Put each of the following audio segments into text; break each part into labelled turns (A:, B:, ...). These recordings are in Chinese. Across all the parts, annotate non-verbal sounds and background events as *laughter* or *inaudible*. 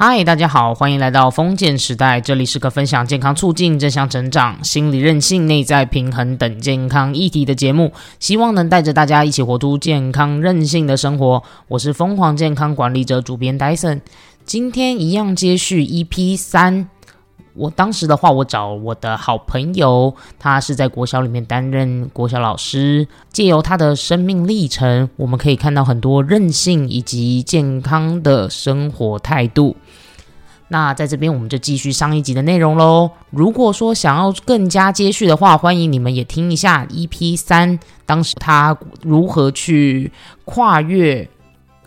A: 嗨，大家好，欢迎来到封建时代。这里是个分享健康促进、正向成长、心理韧性、内在平衡等健康议题的节目，希望能带着大家一起活出健康韧性的生活。我是疯狂健康管理者主编 Dyson，今天一样接续 EP 三。我当时的话，我找我的好朋友，他是在国小里面担任国小老师，借由他的生命历程，我们可以看到很多韧性以及健康的生活态度。那在这边，我们就继续上一集的内容喽。如果说想要更加接续的话，欢迎你们也听一下 EP 三，当时他如何去跨越。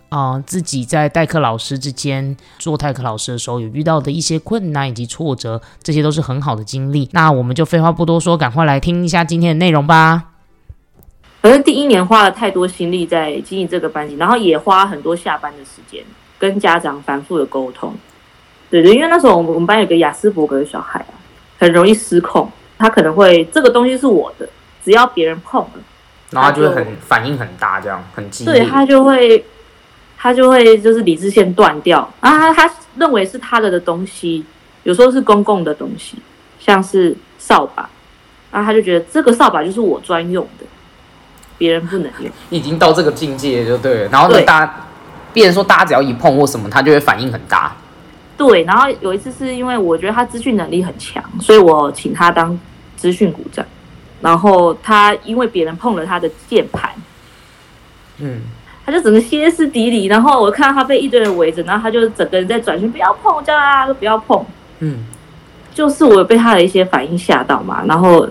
A: 啊，自己在代课老师之间做代课老师的时候，有遇到的一些困难以及挫折，这些都是很好的经历。那我们就废话不多说，赶快来听一下今天的内容吧。
B: 反正第一年花了太多心力在经营这个班级，然后也花很多下班的时间跟家长反复的沟通。对对，因为那时候我们我们班有个雅斯伯格的小孩啊，很容易失控，他可能会这个东西是我的，只要别人碰了，
A: 然后他就会很反应很大，这样很激
B: 烈，对他就会。他就会就是理智线断掉啊，他认为是他的的东西，有时候是公共的东西，像是扫把，啊，他就觉得这个扫把就是我专用的，别人不能用。
A: 已经到这个境界就对了，然后呢，大家，别人说大家只要一碰或什么，他就会反应很大。
B: 对，然后有一次是因为我觉得他资讯能力很强，所以我请他当资讯股长，然后他因为别人碰了他的键盘，嗯。他就整个歇斯底里，然后我看到他被一堆人围着，然后他就整个人在转圈，不要碰，叫大家都不要碰。嗯，就是我被他的一些反应吓到嘛，然后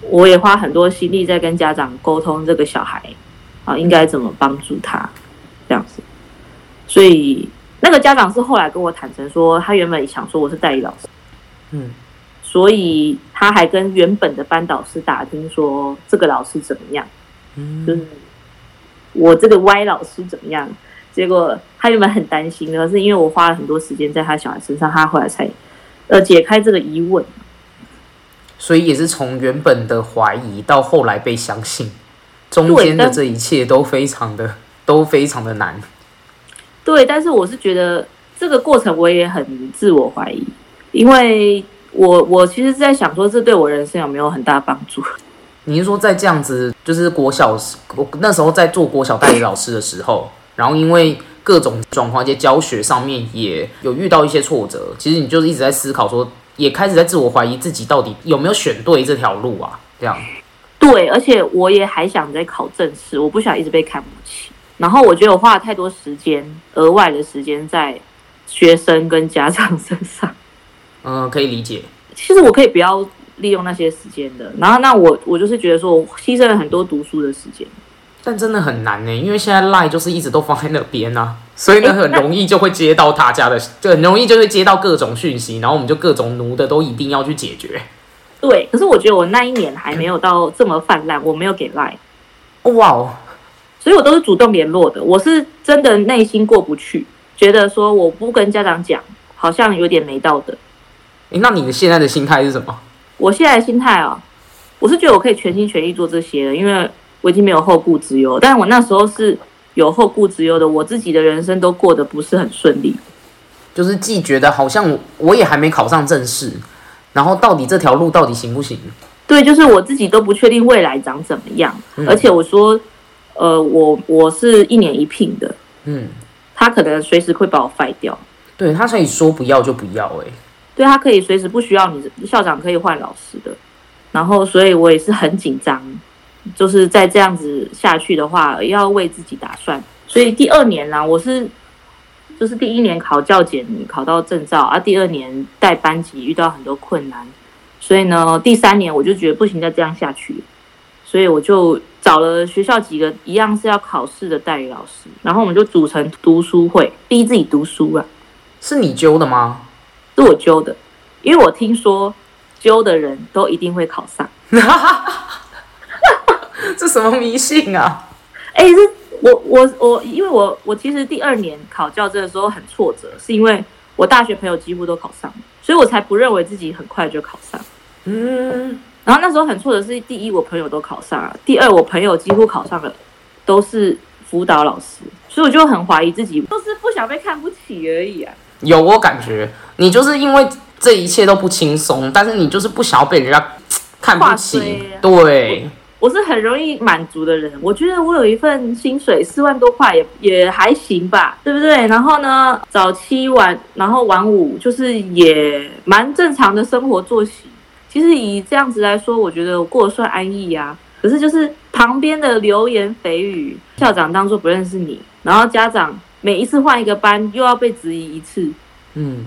B: 我也花很多心力在跟家长沟通这个小孩啊，应该怎么帮助他这样子。所以那个家长是后来跟我坦诚说，他原本想说我是代理老师，嗯，所以他还跟原本的班导师打听说这个老师怎么样，嗯，就是。我这个歪老师怎么样？结果他原本很担心的，是因为我花了很多时间在他小孩身上，他后来才呃解开这个疑问。
A: 所以也是从原本的怀疑到后来被相信，中间的这一切都非常的都非常的难。
B: 对，但是我是觉得这个过程我也很自我怀疑，因为我我其实是在想说，这对我人生有没有很大帮助？*laughs*
A: 你是说在这样子，就是国小我那时候在做国小代理老师的时候，然后因为各种状况，一些教学上面也有遇到一些挫折，其实你就是一直在思考，说也开始在自我怀疑自己到底有没有选对这条路啊？这样。
B: 对，而且我也还想在考正式，我不想一直被看不起。然后我觉得我花了太多时间，额外的时间在学生跟家长身上。
A: 嗯，可以理解。
B: 其实我可以不要。利用那些时间的，然后那我我就是觉得说，我牺牲了很多读书的时间，
A: 但真的很难呢，因为现在赖就是一直都放在那边啊，所以呢很容易就会接到大家的，就很容易就会接到各种讯息，然后我们就各种奴的都一定要去解决。
B: 对，可是我觉得我那一年还没有到这么泛滥，我没有给赖，
A: 哇哦，
B: 所以我都是主动联络的，我是真的内心过不去，觉得说我不跟家长讲，好像有点没道德。
A: 哎，那你的现在的心态是什么？
B: 我现在的心态啊，我是觉得我可以全心全意做这些了，因为我已经没有后顾之忧。但我那时候是有后顾之忧的，我自己的人生都过得不是很顺利，
A: 就是既觉得好像我也还没考上正式，然后到底这条路到底行不行？
B: 对，就是我自己都不确定未来长怎么样。而且我说，呃，我我是一年一聘的，嗯，他可能随时会把我废掉。
A: 对他可以说不要就不要，哎。
B: 对他可以随时不需要你，校长可以换老师的，然后所以我也是很紧张，就是在这样子下去的话，要为自己打算。所以第二年呢，我是就是第一年考教检考到证照，啊，第二年带班级遇到很多困难，所以呢，第三年我就觉得不行，再这样下去，所以我就找了学校几个一样是要考试的代理老师，然后我们就组成读书会，逼自己读书啊。
A: 是你揪的吗？
B: 是我揪的，因为我听说揪的人都一定会考上。*laughs*
A: 这什么迷信啊？
B: 哎，是我我我，因为我我其实第二年考教证的时候很挫折，是因为我大学朋友几乎都考上了，所以我才不认为自己很快就考上。嗯，然后那时候很挫折是第一，我朋友都考上了；第二，我朋友几乎考上了，都是辅导老师，所以我就很怀疑自己，就是不想被看不起而已啊。
A: 有我感觉，你就是因为这一切都不轻松，但是你就是不想要被人家看不起。对，
B: 我是很容易满足的人。我觉得我有一份薪水四万多块，也也还行吧，对不对？然后呢，早七晚，然后晚五，就是也蛮正常的生活作息。其实以这样子来说，我觉得我过得算安逸呀。可是就是旁边的流言蜚语，校长当做不认识你，然后家长每一次换一个班又要被质疑一次，嗯，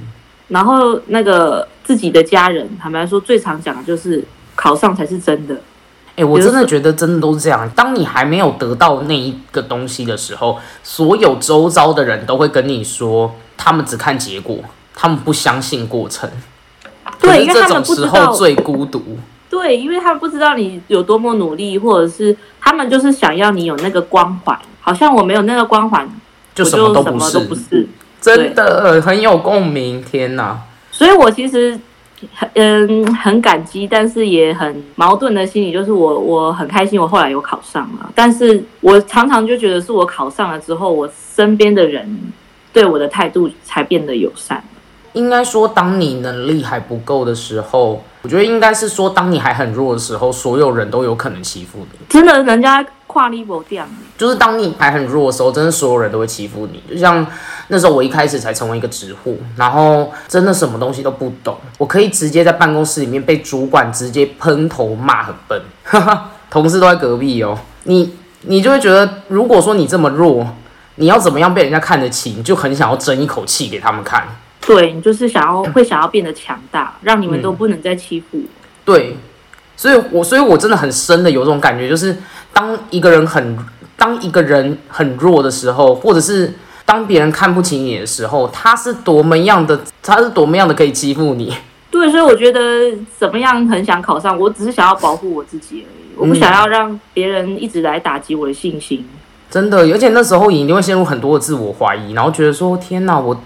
B: 然后那个自己的家人，坦白说最常讲的就是考上才是真的。
A: 哎，我真的觉得真的都是这样。当你还没有得到那一个东西的时候，所有周遭的人都会跟你说，他们只看结果，他们不相信过程。
B: 对，因为他们不知道
A: 最孤独。
B: 对，因为他们不知道你有多么努力，或者是他们就是想要你有那个光环，好像我没有那个光环，
A: 就
B: 什
A: 么都不是。真的很有共鸣，天哪！
B: 所以我其实很嗯很感激，但是也很矛盾的心理，就是我我很开心，我后来有考上了，但是我常常就觉得是我考上了之后，我身边的人对我的态度才变得友善。
A: 应该说，当你能力还不够的时候，我觉得应该是说，当你还很弱的时候，所有人都有可能欺负你。
B: 真的，人家跨 level 这样。
A: 就是当你还很弱的时候，真的所有人都会欺负你。就像那时候我一开始才成为一个职户，然后真的什么东西都不懂，我可以直接在办公室里面被主管直接喷头骂很笨，*laughs* 同事都在隔壁哦。你你就会觉得，如果说你这么弱，你要怎么样被人家看得起，你就很想要争一口气给他们看。
B: 对你就是想要会想要变得强大，让你们都不能再欺负我。
A: 对，所以我所以我真的很深的有这种感觉，就是当一个人很当一个人很弱的时候，或者是当别人看不起你的时候，他是多么样的，他是多么样的可以欺负你。
B: 对，所以我觉得怎么样很想考上，我只是想要保护我自己而已，我不想要让别人一直来打击我的信心。
A: 真的，而且那时候你一定会陷入很多的自我怀疑，然后觉得说天哪，我。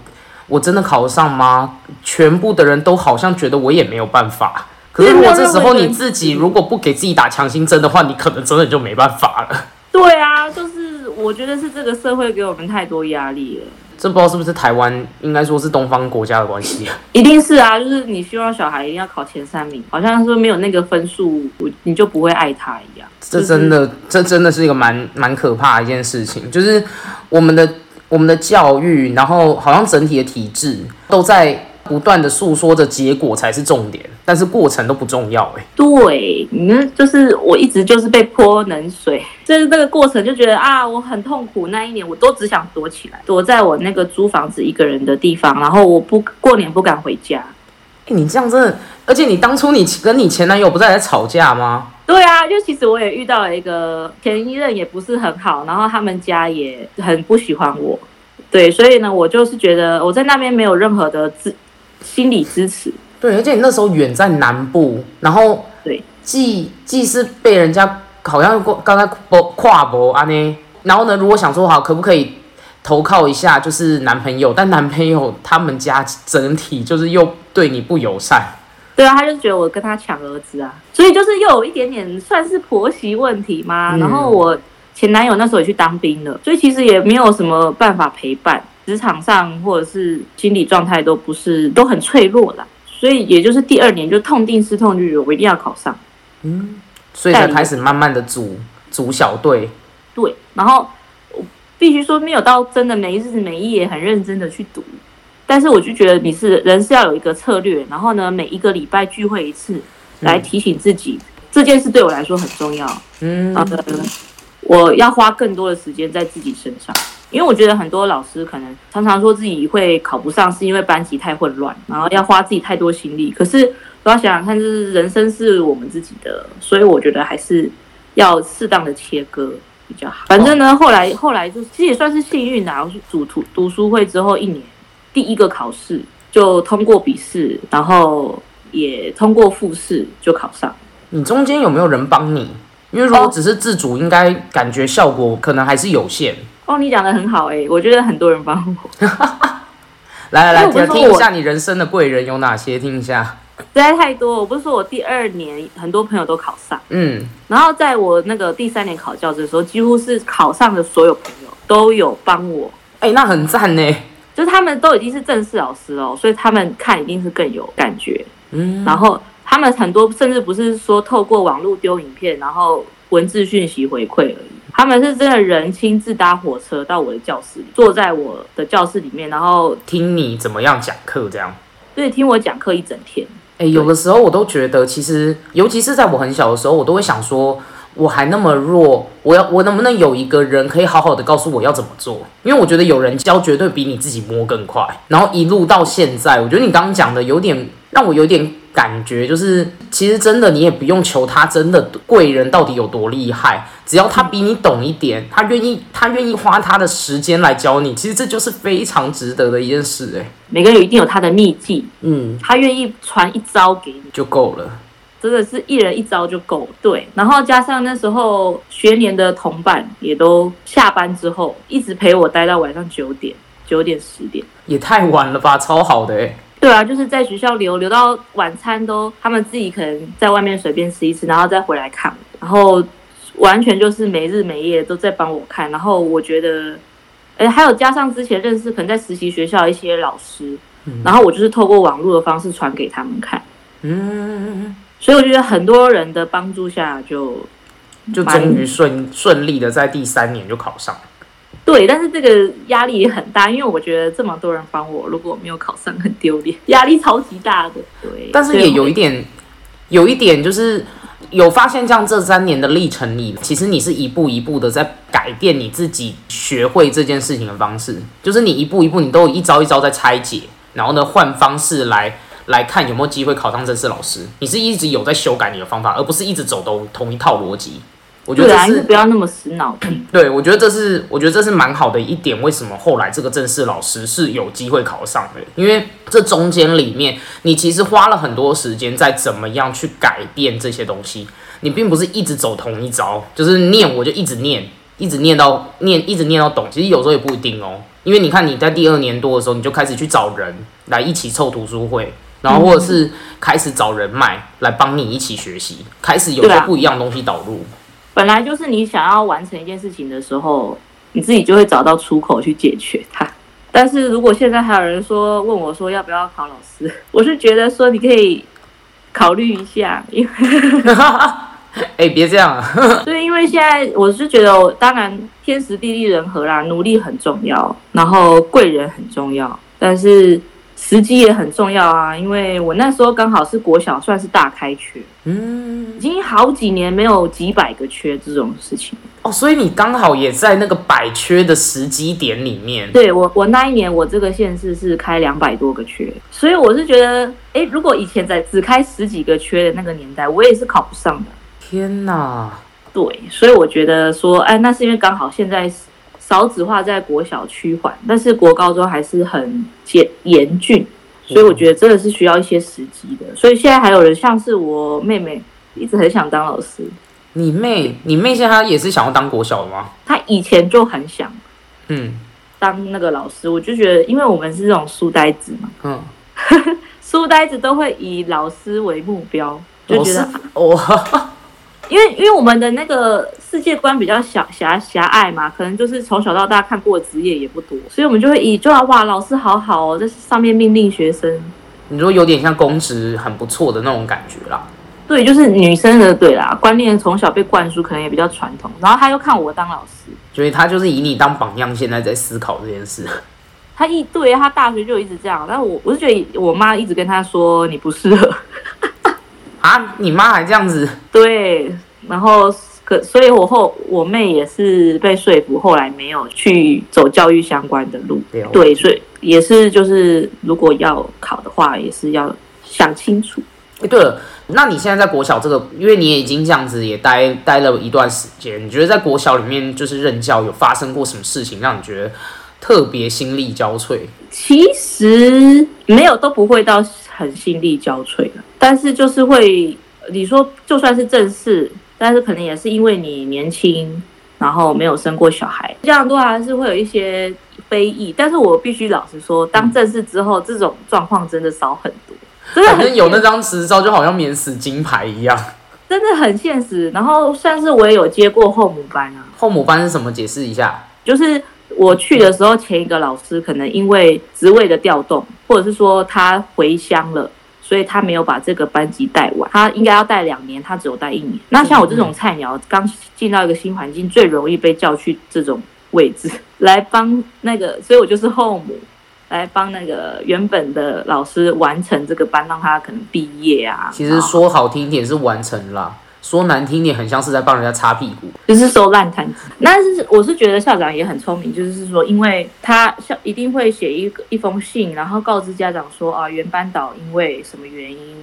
A: 我真的考得上吗？全部的人都好像觉得我也没有办法。可是如果这时候你自己如果不给自己打强心针的话，你可能真的就没办法了。
B: 对啊，就是我觉得是这个社会给我们太多压力了。
A: 这不知道是不是台湾，应该说是东方国家的关系。
B: 一定是啊，就是你希望小孩一定要考前三名，好像说没有那个分数，你就不会爱他一样。
A: 这真的，这真的是一个蛮蛮可怕的一件事情，就是我们的。我们的教育，然后好像整体的体制都在不断的诉说着结果才是重点，但是过程都不重要哎。
B: 对，你们就是我一直就是被泼冷水，就是这个过程就觉得啊，我很痛苦。那一年我都只想躲起来，躲在我那个租房子一个人的地方，然后我不过年不敢回家。
A: 哎，你这样真的，而且你当初你跟你前男友不是在吵架吗？
B: 对啊，就其实我也遇到了一个前一任也不是很好，然后他们家也很不喜欢我，对，所以呢，我就是觉得我在那边没有任何的支心理支持。
A: 对，而且你那时候远在南部，然后
B: 对，
A: 既既是被人家好像过刚才博跨博啊呢，然后呢，如果想说好可不可以投靠一下，就是男朋友，但男朋友他们家整体就是又对你不友善。
B: 对啊，他就觉得我跟他抢儿子啊，所以就是又有一点点算是婆媳问题嘛。然后我前男友那时候也去当兵了，所以其实也没有什么办法陪伴，职场上或者是心理状态都不是都很脆弱啦。所以也就是第二年就痛定思痛，就我一定要考上。
A: 嗯，所以才开始慢慢的组组小队。
B: 对，然后我必须说没有到真的每一日每一夜很认真的去读。但是我就觉得你是人是要有一个策略，然后呢，每一个礼拜聚会一次，来提醒自己这件事对我来说很重要。嗯，好的，我要花更多的时间在自己身上，因为我觉得很多老师可能常常说自己会考不上，是因为班级太混乱，然后要花自己太多心力。可是我要想想看，就是人生是我们自己的，所以我觉得还是要适当的切割比较好。反正呢，后来后来就其实也算是幸运的，我是主图读书会之后一年。第一个考试就通过笔试，然后也通过复试就考上。
A: 你中间有没有人帮你？因为如果只是自主，应该感觉效果可能还是有限。
B: 哦，你讲的很好哎，我觉得很多人帮我。*laughs*
A: 来来来，听一下你人生的贵人有哪些？听一下。
B: 实在太多，我不是说我第二年很多朋友都考上，嗯，然后在我那个第三年考教的时候，几乎是考上的所有朋友都有帮我。
A: 哎，那很赞呢。
B: 就是他们都已经是正式老师了，所以他们看一定是更有感觉。嗯，然后他们很多甚至不是说透过网络丢影片，然后文字讯息回馈而已，他们是真的人亲自搭火车到我的教室里，坐在我的教室里面，然后
A: 听你怎么样讲课，这样。
B: 对，听我讲课一整天。
A: 哎，有的时候我都觉得，其实尤其是在我很小的时候，我都会想说。我还那么弱，我要我能不能有一个人可以好好的告诉我要怎么做？因为我觉得有人教绝对比你自己摸更快。然后一路到现在，我觉得你刚刚讲的有点让我有点感觉，就是其实真的你也不用求他真的贵人到底有多厉害，只要他比你懂一点，他愿意他愿意花他的时间来教你，其实这就是非常值得的一件事。哎，
B: 每个人一定有他的秘技，嗯，他愿意传一招给你
A: 就够了。
B: 真的是一人一招就够，对。然后加上那时候学年的同伴也都下班之后，一直陪我待到晚上九点、九点十点，
A: 也太晚了吧？超好的哎。
B: 对啊，就是在学校留留到晚餐都，他们自己可能在外面随便吃一吃，然后再回来看，然后完全就是没日没夜都在帮我看。然后我觉得，哎，还有加上之前认识可能在实习学校一些老师，然后我就是透过网络的方式传给他们看。嗯。所以我觉得很多人的帮助下，就
A: 就终于顺顺利的在第三年就考上。
B: 对，但是这个压力也很大，因为我觉得这么多人帮我，如果没有考上，很丢脸，压力超级大的。对，
A: 但是也有一点，有一点就是有发现，这样这三年的历程里，其实你是一步一步的在改变你自己学会这件事情的方式，就是你一步一步，你都有一招一招在拆解，然后呢换方式来。来看有没有机会考上正式老师？你是一直有在修改你的方法，而不是一直走都同一套逻辑。我觉得这是
B: 不要那么死脑筋。
A: 对，我觉得这是我觉得这是蛮好的一点。为什么后来这个正式老师是有机会考上的？因为这中间里面，你其实花了很多时间在怎么样去改变这些东西。你并不是一直走同一招，就是念我就一直念，一直念到念，一直念到懂。其实有时候也不一定哦，因为你看你在第二年多的时候，你就开始去找人来一起凑读书会。然后或者是开始找人脉来帮你一起学习，开始有些不一样东西导入。
B: 本来就是你想要完成一件事情的时候，你自己就会找到出口去解决它。但是如果现在还有人说问我说要不要考老师，*laughs* 我是觉得说你可以考虑一下，因为 *laughs*
A: 哎别这样啊。*laughs*
B: 对，因为现在我是觉得，当然天时地利人和啦，努力很重要，然后贵人很重要，但是。时机也很重要啊，因为我那时候刚好是国小，算是大开缺，嗯，已经好几年没有几百个缺这种事情
A: 哦，所以你刚好也在那个百缺的时机点里面。
B: 对我，我那一年我这个县市是开两百多个缺，所以我是觉得，哎，如果以前在只开十几个缺的那个年代，我也是考不上的。
A: 天哪！
B: 对，所以我觉得说，哎，那是因为刚好现在。少子化在国小趋缓，但是国高中还是很严严峻，所以我觉得真的是需要一些时机的。所以现在还有人像是我妹妹，一直很想当老师。
A: 你妹，你妹现在也是想要当国小的吗？
B: 她以前就很想，嗯，当那个老师。我就觉得，因为我们是这种书呆子嘛，嗯，*laughs* 书呆子都会以老师为目标，就觉得哇。*laughs* 因为因为我们的那个世界观比较小狭狭隘嘛，可能就是从小到大看过的职业也不多，所以我们就会以就要哇老师好好哦，在上面命令学生。
A: 你说有点像公职很不错的那种感觉啦。
B: 对，就是女生的对啦，观念从小被灌输，可能也比较传统。然后他又看我当老师，
A: 所以他就是以你当榜样，现在在思考这件事。
B: 他一对他大学就一直这样，但我我是觉得我妈一直跟他说你不适合。
A: 啊！你妈还这样子？
B: 对，然后可，所以我后我妹也是被说服，后来没有去走教育相关的路。对，所以也是就是如果要考的话，也是要想清楚。
A: 哎，对了，那你现在在国小这个，因为你也已经这样子也待待了一段时间，你觉得在国小里面就是任教有发生过什么事情，让你觉得特别心力交瘁？
B: 其实没有，都不会到。很心力交瘁的，但是就是会，你说就算是正式，但是可能也是因为你年轻，然后没有生过小孩，这样都还是会有一些非议。但是我必须老实说，当正式之后，这种状况真的少很多。真的
A: 很有那张执照，就好像免死金牌一样，*laughs*
B: 真的很现实。然后算是我也有接过后母班啊，
A: 后母班是什么？解释一下，
B: 就是我去的时候，前一个老师可能因为职位的调动，或者是说他回乡了，所以他没有把这个班级带完。他应该要带两年，他只有带一年。那像我这种菜鸟，刚进到一个新环境，最容易被叫去这种位置 *laughs* 来帮那个，所以我就是后母。来帮那个原本的老师完成这个班，让他可能毕业啊。
A: 其实说好听点是完成了，说难听点很像是在帮人家擦屁股，
B: 就是收烂摊子。但是我是觉得校长也很聪明，就是说，因为他校一定会写一个一封信，然后告知家长说啊，原班导因为什么原因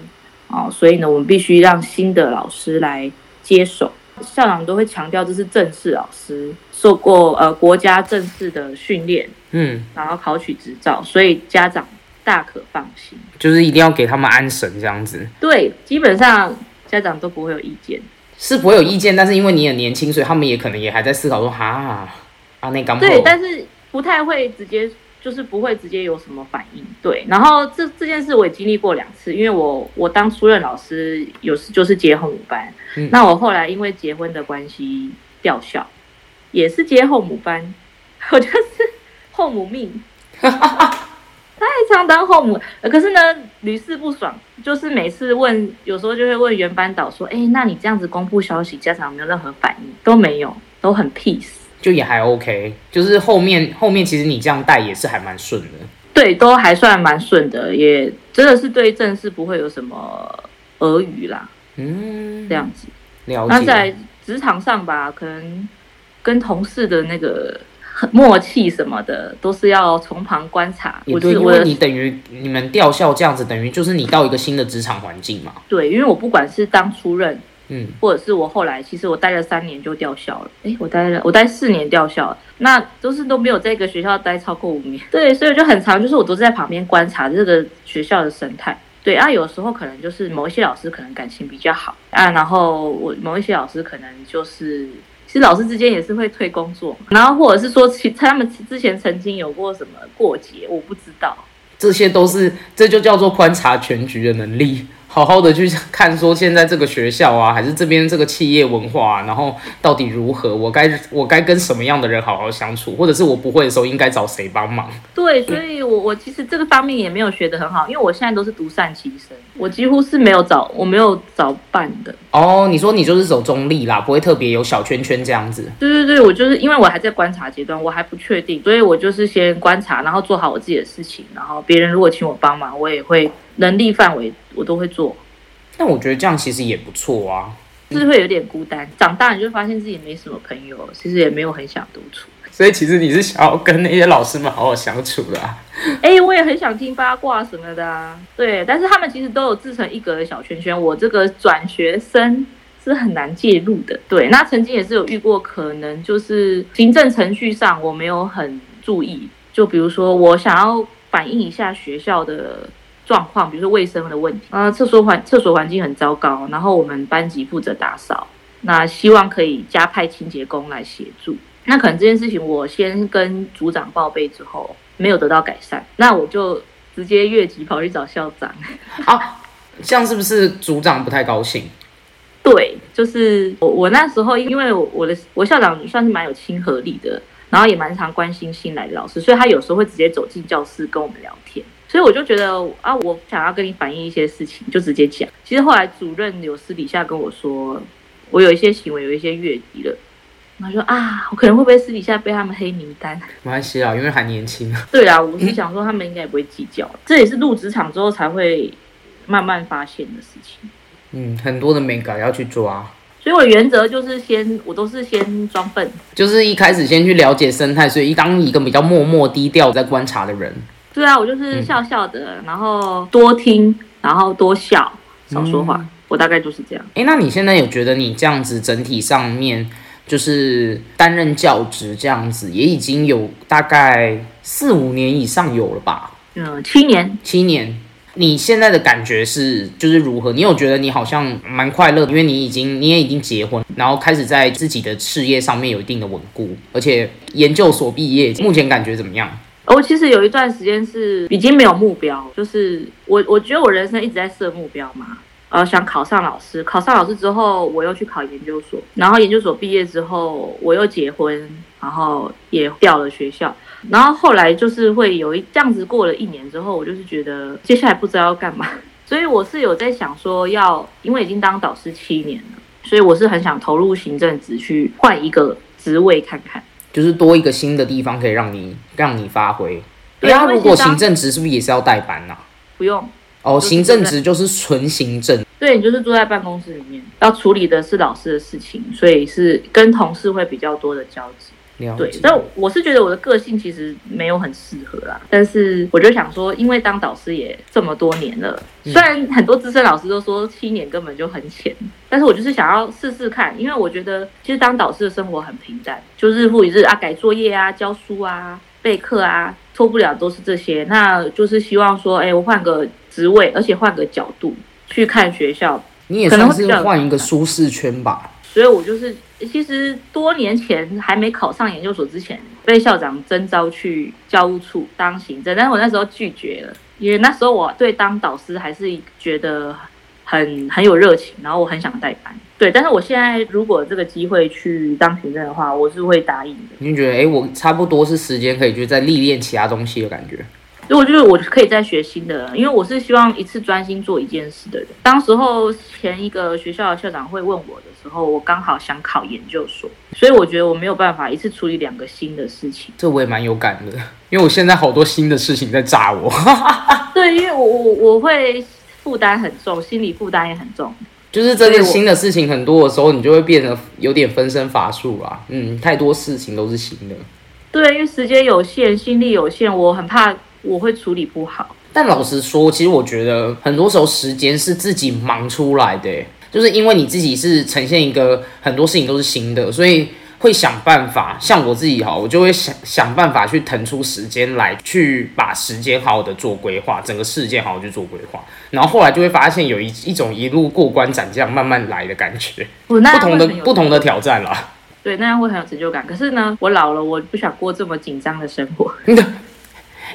B: 哦，所以呢，我们必须让新的老师来接手。校长都会强调这是正式老师，受过呃国家正式的训练，嗯，然后考取执照，所以家长大可放心，
A: 就是一定要给他们安神这样子。
B: 对，基本上家长都不会有意见，
A: 是不会有意见，但是因为你很年轻，所以他们也可能也还在思考说，哈啊那刚
B: 对，但是不太会直接。就是不会直接有什么反应，对。然后这这件事我也经历过两次，因为我我当初任老师有时就是接后母班，那我后来因为结婚的关系调校，也是接后母班，*laughs* 我就是后母命，*laughs* 太常当后母。可是呢屡试不爽，就是每次问，有时候就会问原班导说，哎，那你这样子公布消息，家长有没有任何反应？都没有，都很 peace。
A: 就也还 OK，就是后面后面其实你这样带也是还蛮顺的，
B: 对，都还算蛮顺的，也真的是对正事不会有什么俄语啦，嗯，这样子。
A: 了解。
B: 那在职场上吧，可能跟同事的那个默契什么的，都是要从旁观察。
A: 也对，因为你等于你们调校这样子，等于就是你到一个新的职场环境嘛。
B: 对，因为我不管是当初任。嗯，或者是我后来，其实我待了三年就调校了。哎，我待了，我待四年调校，那都是都没有在一个学校待超过五年。*laughs* 对，所以就很长，就是我都是在旁边观察这个学校的生态。对啊，有时候可能就是某一些老师可能感情比较好啊，然后我某一些老师可能就是，其实老师之间也是会退工作，然后或者是说其他们之前曾经有过什么过节，我不知道。
A: 这些都是，这就叫做观察全局的能力。好好的去看，说现在这个学校啊，还是这边这个企业文化，然后到底如何？我该我该跟什么样的人好好相处，或者是我不会的时候应该找谁帮忙？
B: 对，所以我我其实这个方面也没有学得很好，因为我现在都是独善其身，我几乎是没有找我没有找伴的。
A: 哦，你说你就是走中立啦，不会特别有小圈圈这样子？
B: 对对对，我就是因为我还在观察阶段，我还不确定，所以我就是先观察，然后做好我自己的事情，然后别人如果请我帮忙，我也会。能力范围我都会做，
A: 但我觉得这样其实也不错啊，
B: 就是会有点孤单。长大你就发现自己没什么朋友，其实也没有很想独处。
A: 所以其实你是想要跟那些老师们好好相处的。
B: 哎，我也很想听八卦什么的啊。对，但是他们其实都有自成一格的小圈圈，我这个转学生是很难介入的。对，那曾经也是有遇过，可能就是行政程序上我没有很注意，就比如说我想要反映一下学校的。状况，比如说卫生的问题，啊，厕所环厕所环境很糟糕，然后我们班级负责打扫，那希望可以加派清洁工来协助。那可能这件事情我先跟组长报备之后，没有得到改善，那我就直接越级跑去找校长。
A: 啊，*laughs* 这样是不是组长不太高兴？
B: 对，就是我我那时候因为我的我校长算是蛮有亲和力的，然后也蛮常关心新来的老师，所以他有时候会直接走进教室跟我们聊天。所以我就觉得啊，我想要跟你反映一些事情，就直接讲。其实后来主任有私底下跟我说，我有一些行为有一些越级了。他说啊，我可能会不会私底下被他们黑名单？
A: 没关系啊，因为还年轻。
B: 对啊，我是想说他们应该也不会计较。这也是入职场之后才会慢慢发现的事情。
A: 嗯，很多的美感要去抓。
B: 所以我原则就是先，我都是先装笨，
A: 就是一开始先去了解生态，所以当一个比较默默低调在观察的人。
B: 对啊，我就是笑笑的，然后多听，然后多笑，少说话。我大概就是这样。
A: 哎，那你现在有觉得你这样子整体上面就是担任教职这样子，也已经有大概四五年以上有了吧？
B: 嗯，七年。
A: 七年。你现在的感觉是就是如何？你有觉得你好像蛮快乐，因为你已经你也已经结婚，然后开始在自己的事业上面有一定的稳固，而且研究所毕业，目前感觉怎么样？
B: 我其实有一段时间是已经没有目标，就是我我觉得我人生一直在设目标嘛，呃，想考上老师，考上老师之后，我又去考研究所，然后研究所毕业之后，我又结婚，然后也调了学校，然后后来就是会有一这样子过了一年之后，我就是觉得接下来不知道要干嘛，*laughs* 所以我是有在想说要，因为已经当导师七年了，所以我是很想投入行政职去换一个职位看看，
A: 就是多一个新的地方可以让你让你发挥。对啊，如果行政职是不是也是要代班呐？
B: 不用。
A: 哦，行政职就是纯行政，
B: 对你就是坐在办公室里面，要处理的是老师的事情，所以是跟同事会比较多的交集。对，但我是觉得我的个性其实没有很适合啦。但是我就想说，因为当导师也这么多年了，虽然很多资深老师都说七年根本就很浅，但是我就是想要试试看，因为我觉得其实当导师的生活很平淡，就日复一日啊，改作业啊，教书啊，备课啊，错不了都是这些。那就是希望说，哎，我换个。职位，而且换个角度去看学校，
A: 你也算是换一个舒适圈吧。
B: 所以我就是，其实多年前还没考上研究所之前，被校长征召去教务处当行政，但是我那时候拒绝了，因为那时候我对当导师还是觉得很 *laughs* 很有热情，然后我很想代班。对，但是我现在如果这个机会去当行政的话，我是会答应的。
A: 你觉得，哎，我差不多是时间可以就再历练其他东西的感觉。
B: 如果就是我可以再学新的，因为我是希望一次专心做一件事的人。当时候前一个学校的校长会问我的时候，我刚好想考研究所，所以我觉得我没有办法一次处理两个新的事情。
A: 这我也蛮有感的，因为我现在好多新的事情在炸我。*laughs*
B: 对，因为我我我会负担很重，心理负担也很重。
A: 就是这件新的事情很多的时候，你就会变得有点分身乏术啊。嗯，太多事情都是新的。
B: 对，因为时间有限，心力有限，我很怕。我会处理不好，
A: 但老实说，其实我觉得很多时候时间是自己忙出来的，就是因为你自己是呈现一个很多事情都是新的，所以会想办法。像我自己哈，我就会想想办法去腾出时间来，去把时间好好的做规划，整个事件好好去做规划，然后后来就会发现有一一种一路过关斩将慢慢来的感觉，不同的不同的挑战啦。
B: 对，那样会很有成就感。可是呢，我老了，我不想过这么紧张的生活。*laughs*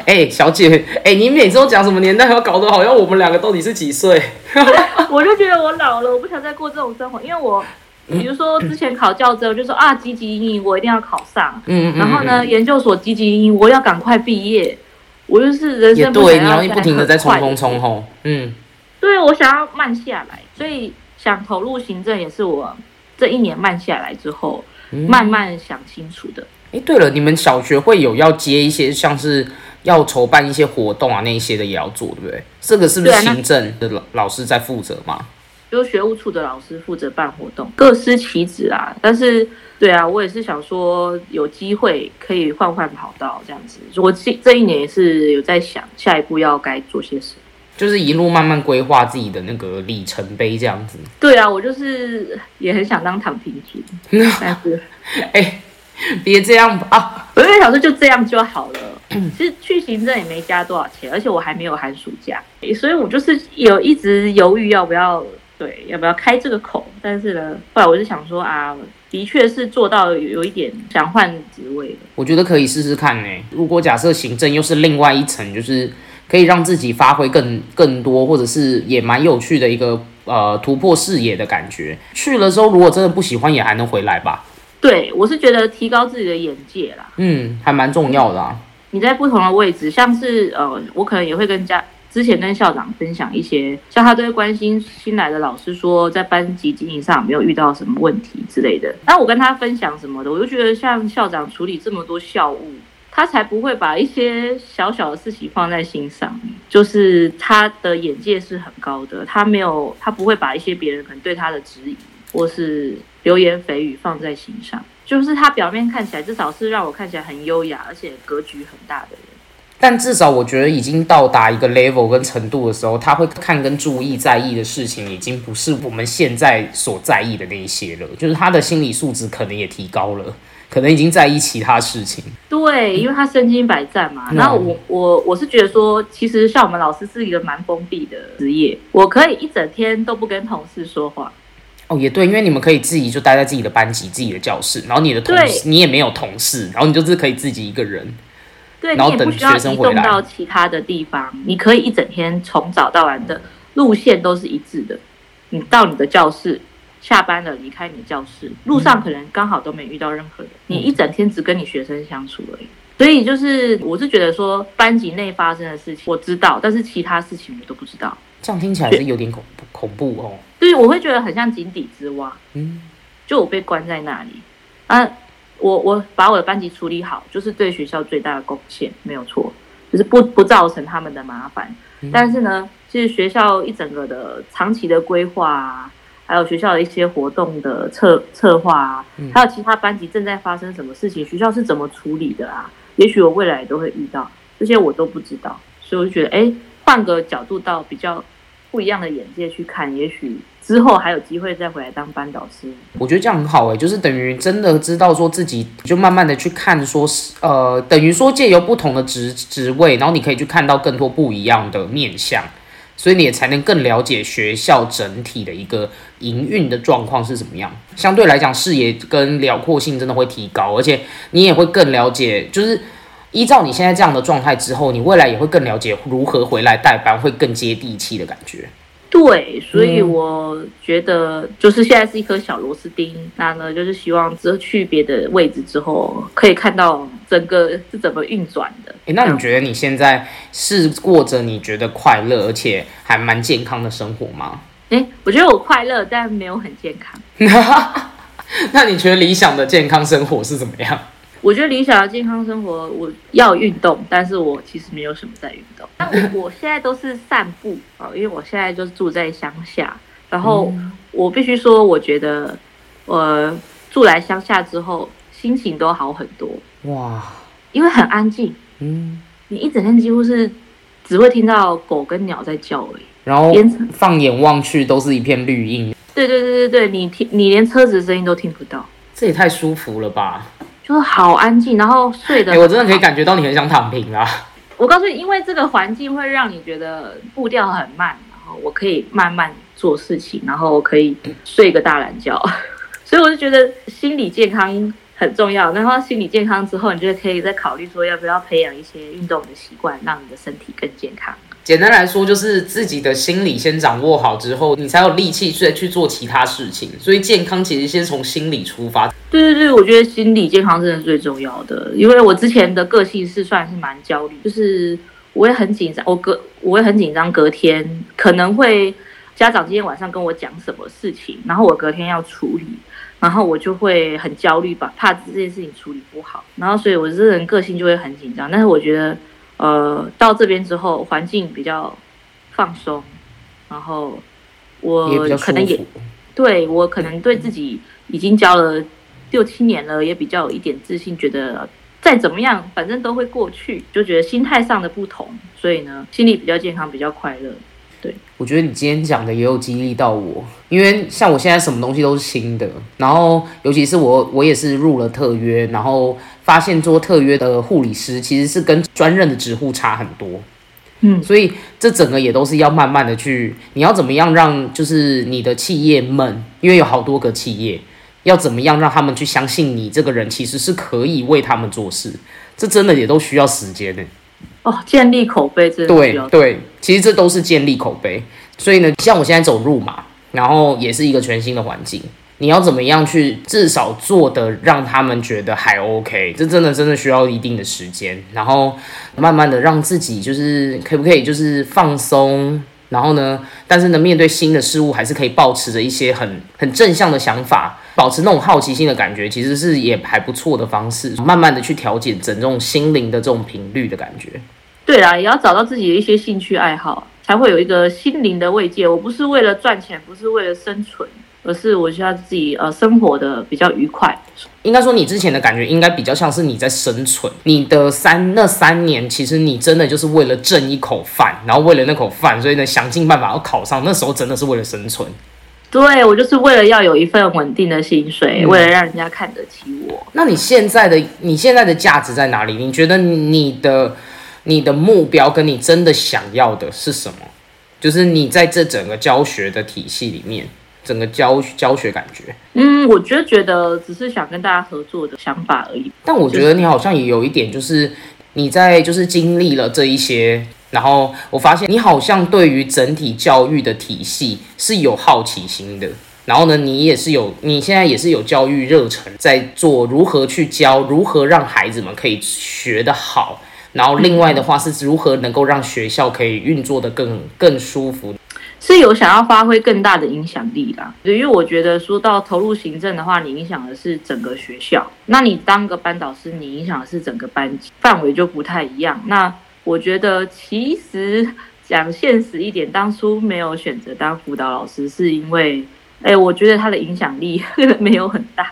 A: 哎，小姐，哎，你每次都讲什么年代，要搞得好像我们两个到底是几岁？*laughs*
B: 我就觉得我老了，我不想再过这种生活，因为我，比如说之前考教资，我，就说啊，积极英我一定要考上，嗯嗯，然后呢，研究所积极英我要赶快毕业，我就是人生
A: 对，你要不停的在冲冲冲。吼，嗯，
B: 对我想要慢下来，所以想投入行政也是我这一年慢下来之后慢慢想清楚的。
A: 哎，对了，你们小学会有要接一些像是。要筹办一些活动啊，那一些的也要做，对不对？这个是不是行政的老老师在负责嘛？
B: 就学务处的老师负责办活动，各司其职啊。但是，对啊，我也是想说，有机会可以换换跑道这样子。我这这一年也是有在想，下一步要该做些什么，
A: 就是一路慢慢规划自己的那个里程碑这样子。
B: 对啊，我就是也很想当躺平族，*laughs* 但是，
A: 哎，别这样吧，
B: 我就想说就这样就好了。其实去行政也没加多少钱，而且我还没有寒暑假，所以我就是有一直犹豫要不要对要不要开这个口。但是呢，后来我就想说啊，的确是做到有一点想换职位的
A: 我觉得可以试试看呢。如果假设行政又是另外一层，就是可以让自己发挥更更多，或者是也蛮有趣的一个呃突破视野的感觉。去了之后，如果真的不喜欢，也还能回来吧。
B: 对，我是觉得提高自己的眼界啦。
A: 嗯，还蛮重要的。
B: 你在不同的位置，像是呃，我可能也会跟家之前跟校长分享一些，像他都会关心新来的老师说，在班级经营上有没有遇到什么问题之类的。那我跟他分享什么的，我就觉得像校长处理这么多校务，他才不会把一些小小的事情放在心上，就是他的眼界是很高的，他没有，他不会把一些别人可能对他的质疑或是流言蜚语放在心上。就是他表面看起来，至少是让我看起来很优雅，而且格局很大的人。
A: 但至少我觉得已经到达一个 level 跟程度的时候，他会看跟注意、在意的事情，已经不是我们现在所在意的那一些了。就是他的心理素质可能也提高了，可能已经在意其他事情。
B: 对，因为他身经百战嘛。然后我我我是觉得说，其实像我们老师是一个蛮封闭的职业，我可以一整天都不跟同事说话。
A: 哦，也对，因为你们可以自己就待在自己的班级、自己的教室，然后你的同事你也没有同事，然后你就是可以自己一个人，
B: 对，然后等学生回来。到其他的地方，你可以一整天从早到晚的路线都是一致的。你到你的教室，下班了离开你的教室，路上可能刚好都没遇到任何人，你一整天只跟你学生相处而已。所以就是，我是觉得说班级内发生的事情我知道，但是其他事情我都不知道。
A: 这样听起来是有点恐恐怖哦。
B: 对，我会觉得很像井底之蛙。嗯，就我被关在那里，啊，我我把我的班级处理好，就是对学校最大的贡献，没有错，就是不不造成他们的麻烦。但是呢，其实学校一整个的长期的规划啊，还有学校的一些活动的策策划啊，还有其他班级正在发生什么事情，学校是怎么处理的啊？也许我未来都会遇到这些，我都不知道，所以我就觉得，哎，换个角度到比较不一样的眼界去看，也许之后还有机会再回来当班导师。
A: 我觉得这样很好哎，就是等于真的知道说自己，就慢慢的去看，说是呃，等于说借由不同的职职位，然后你可以去看到更多不一样的面相，所以你也才能更了解学校整体的一个营运的状况是怎么样。相对来讲，视野跟辽阔性真的会提高，而且你也会更了解，就是。依照你现在这样的状态之后，你未来也会更了解如何回来代班，会更接地气的感觉。
B: 对，所以我觉得就是现在是一颗小螺丝钉，那呢就是希望之后去别的位置之后，可以看到整个是怎么运转的。
A: 哎，那你觉得你现在是过着你觉得快乐而且还蛮健康的生活吗？
B: 哎，我觉得我快乐，但没有很健康。*laughs*
A: 那你觉得理想的健康生活是怎么样？
B: 我觉得理想的健康生活，我要运动，但是我其实没有什么在运动。那我我现在都是散步啊，因为我现在就是住在乡下，然后我必须说，我觉得呃住来乡下之后，心情都好很多。哇，因为很安静，嗯，你一整天几乎是只会听到狗跟鸟在叫而已，
A: 然后放眼望去都是一片绿荫。
B: 对对对对对，你听，你连车子声音都听不到，
A: 这也太舒服了吧。
B: 就是好安静，然后睡的。
A: 哎，我真的可以感觉到你很想躺平啊！
B: 我告诉你，因为这个环境会让你觉得步调很慢，然后我可以慢慢做事情，然后我可以睡个大懒觉，*laughs* 所以我就觉得心理健康很重要。然后心理健康之后，你就可以再考虑说要不要培养一些运动的习惯，让你的身体更健康。
A: 简单来说，就是自己的心理先掌握好之后，你才有力气去去做其他事情。所以健康其实先从心理出发。
B: 对对对，我觉得心理健康真的最重要的。因为我之前的个性是算是蛮焦虑，就是我也很紧张，我隔我也很紧张，隔天可能会家长今天晚上跟我讲什么事情，然后我隔天要处理，然后我就会很焦虑吧，怕这件事情处理不好，然后所以我这人个性就会很紧张。但是我觉得。呃，到这边之后，环境比较放松，然后我可能也对我可能对自己已经交了六七年了，也比较有一点自信，觉得再怎么样，反正都会过去，就觉得心态上的不同，所以呢，心理比较健康，比较快乐。对，
A: 我觉得你今天讲的也有激励到我，因为像我现在什么东西都是新的，然后尤其是我，我也是入了特约，然后发现做特约的护理师其实是跟专任的职护差很多，嗯，所以这整个也都是要慢慢的去，你要怎么样让就是你的企业们，因为有好多个企业，要怎么样让他们去相信你这个人其实是可以为他们做事，这真的也都需要时间的。
B: 哦，建立口碑真
A: 的对对，其实这都是建立口碑。所以呢，像我现在走入嘛，然后也是一个全新的环境，你要怎么样去至少做的让他们觉得还 OK？这真的真的需要一定的时间，然后慢慢的让自己就是可不可以就是放松，然后呢，但是呢，面对新的事物还是可以保持着一些很很正向的想法。保持那种好奇心的感觉，其实是也还不错的方式。慢慢的去调节整这种心灵的这种频率的感觉。
B: 对啊，也要找到自己的一些兴趣爱好，才会有一个心灵的慰藉。我不是为了赚钱，不是为了生存，而是我需要自己呃生活的比较愉快。
A: 应该说，你之前的感觉应该比较像是你在生存。你的三那三年，其实你真的就是为了挣一口饭，然后为了那口饭，所以呢想尽办法要考上。那时候真的是为了生存。
B: 对，我就是为了要有一份稳定的薪水，为了让人家看得起我。
A: 那你现在的你现在的价值在哪里？你觉得你的你的目标跟你真的想要的是什么？就是你在这整个教学的体系里面，整个教教学感觉。
B: 嗯，我觉得觉得只是想跟大家合作的想法而已。
A: 但我觉得你好像也有一点，就是你在就是经历了这一些。然后我发现你好像对于整体教育的体系是有好奇心的，
C: 然后呢，你也是有，你现在也是有教育热忱，在做如何去教，如何让孩子们可以学得好。然后另外的话是如何能够让学校可以运作的更更舒服，
B: 是有想要发挥更大的影响力啦。因为我觉得说到投入行政的话，你影响的是整个学校；那你当个班导师，你影响的是整个班级，范围就不太一样。那我觉得其实讲现实一点，当初没有选择当辅导老师，是因为，哎，我觉得他的影响力 *laughs* 没有很大。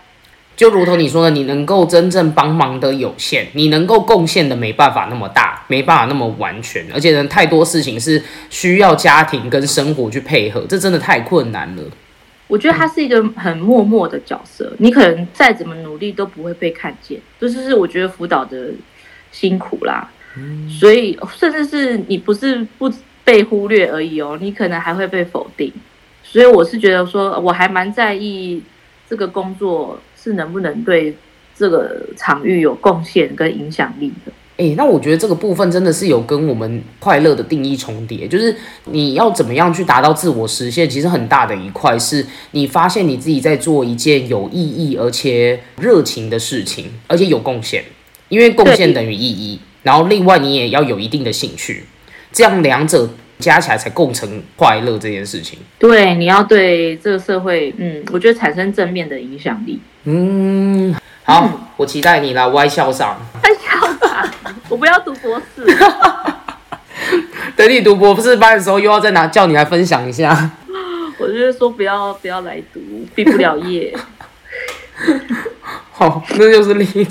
C: 就如同你说的，你能够真正帮忙的有限，你能够贡献的没办法那么大，没办法那么完全，而且呢，太多事情是需要家庭跟生活去配合，这真的太困难了。
B: 我觉得他是一个很默默的角色，你可能再怎么努力都不会被看见，这就是我觉得辅导的辛苦啦。所以甚至是你不是不被忽略而已哦，你可能还会被否定。所以我是觉得说，我还蛮在意这个工作。是能不能对这个场域有贡献跟影响力的？
C: 哎，那我觉得这个部分真的是有跟我们快乐的定义重叠，就是你要怎么样去达到自我实现，其实很大的一块是你发现你自己在做一件有意义而且热情的事情，而且有贡献，因为贡献等于意义。然后另外你也要有一定的兴趣，这样两者。加起来才构成快乐这件事情。
B: 对，你要对这个社会，嗯，我觉得产生正面的影响力。
C: 嗯，好，我期待你来歪校长。
B: 歪校长，*laughs* 我不要读博士。*laughs*
C: 等你读博士班的时候，又要再拿叫你来分享一下。*laughs*
B: 我就是说，不要不要来读，毕不了业。
C: 好，那就是另一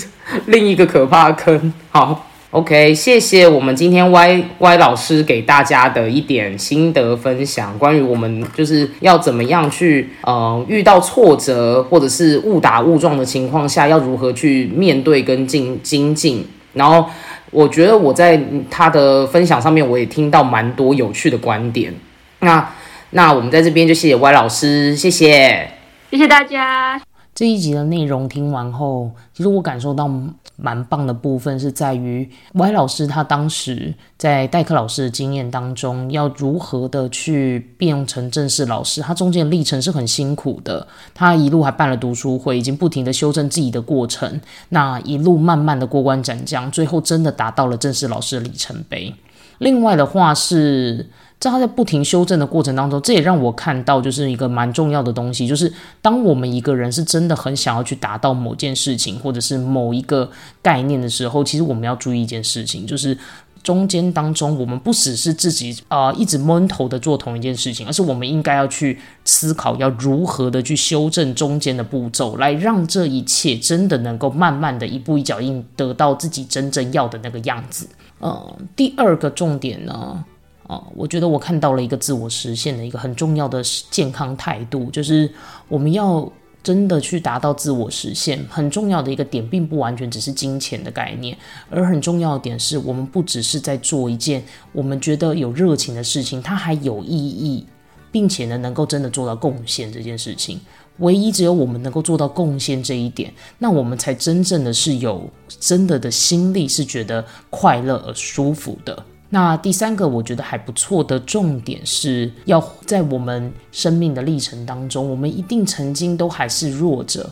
C: 另一个可怕的坑。好。OK，谢谢我们今天 Y Y 老师给大家的一点心得分享，关于我们就是要怎么样去呃遇到挫折或者是误打误撞的情况下，要如何去面对跟进精进。然后我觉得我在他的分享上面，我也听到蛮多有趣的观点。那那我们在这边就谢谢 Y 老师，谢谢，
B: 谢谢大家。
C: 这一集的内容听完后，其实我感受到。蛮棒的部分是在于 Y 老师他当时在代课老师的经验当中，要如何的去变成正式老师，他中间的历程是很辛苦的。他一路还办了读书会，已经不停的修正自己的过程，那一路慢慢的过关斩将，最后真的达到了正式老师的里程碑。另外的话是。在他在不停修正的过程当中，这也让我看到就是一个蛮重要的东西，就是当我们一个人是真的很想要去达到某件事情或者是某一个概念的时候，其实我们要注意一件事情，就是中间当中我们不只是自己啊一直闷头的做同一件事情，而是我们应该要去思考要如何的去修正中间的步骤，来让这一切真的能够慢慢的一步一脚印得到自己真正要的那个样子。呃，第二个重点呢？啊，我觉得我看到了一个自我实现的一个很重要的健康态度，就是我们要真的去达到自我实现。很重要的一个点，并不完全只是金钱的概念，而很重要的点是我们不只是在做一件我们觉得有热情的事情，它还有意义，并且呢能够真的做到贡献这件事情。唯一只有我们能够做到贡献这一点，那我们才真正的是有真的的心力，是觉得快乐而舒服的。那第三个我觉得还不错的重点是要在我们生命的历程当中，我们一定曾经都还是弱者，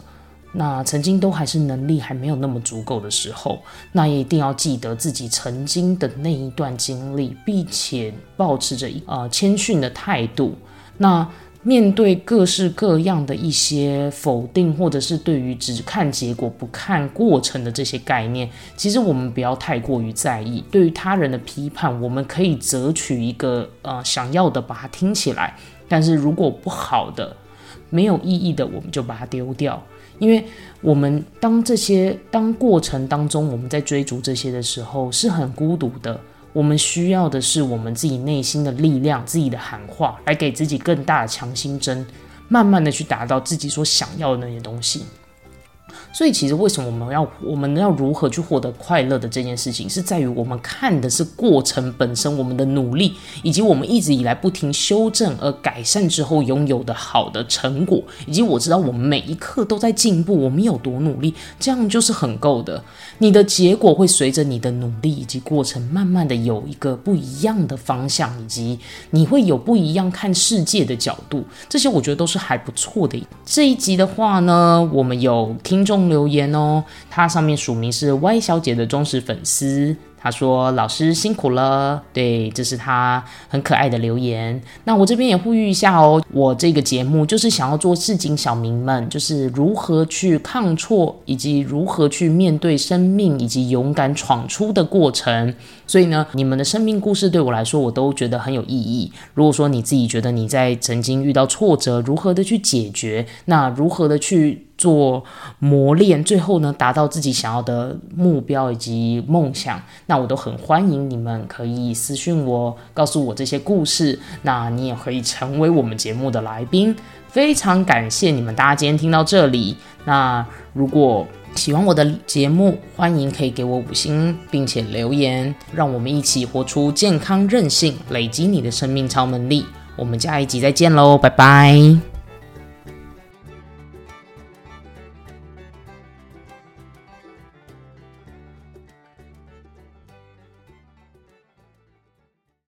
C: 那曾经都还是能力还没有那么足够的时候，那也一定要记得自己曾经的那一段经历，并且保持着一呃谦逊的态度。那面对各式各样的一些否定，或者是对于只看结果不看过程的这些概念，其实我们不要太过于在意。对于他人的批判，我们可以择取一个呃想要的把它听起来，但是如果不好的、没有意义的，我们就把它丢掉。因为我们当这些当过程当中我们在追逐这些的时候，是很孤独的。我们需要的是我们自己内心的力量，自己的喊话，来给自己更大的强心针，慢慢的去达到自己所想要的那些东西。所以其实为什么我们要我们要如何去获得快乐的这件事情，是在于我们看的是过程本身，我们的努力，以及我们一直以来不停修正而改善之后拥有的好的成果，以及我知道我们每一刻都在进步，我们有多努力，这样就是很够的。你的结果会随着你的努力以及过程，慢慢的有一个不一样的方向，以及你会有不一样看世界的角度，这些我觉得都是还不错的。这一集的话呢，我们有听众留言哦，它上面署名是 Y 小姐的忠实粉丝。他说：“老师辛苦了。”对，这是他很可爱的留言。那我这边也呼吁一下哦，我这个节目就是想要做市井小民们，就是如何去抗挫，以及如何去面对生命，以及勇敢闯出的过程。所以呢，你们的生命故事对我来说，我都觉得很有意义。如果说你自己觉得你在曾经遇到挫折，如何的去解决，那如何的去。做磨练，最后呢，达到自己想要的目标以及梦想，那我都很欢迎你们可以私信我，告诉我这些故事。那你也可以成为我们节目的来宾。非常感谢你们大家今天听到这里。那如果喜欢我的节目，欢迎可以给我五星，并且留言，让我们一起活出健康韧性，累积你的生命超能力。我们下一集再见喽，拜拜。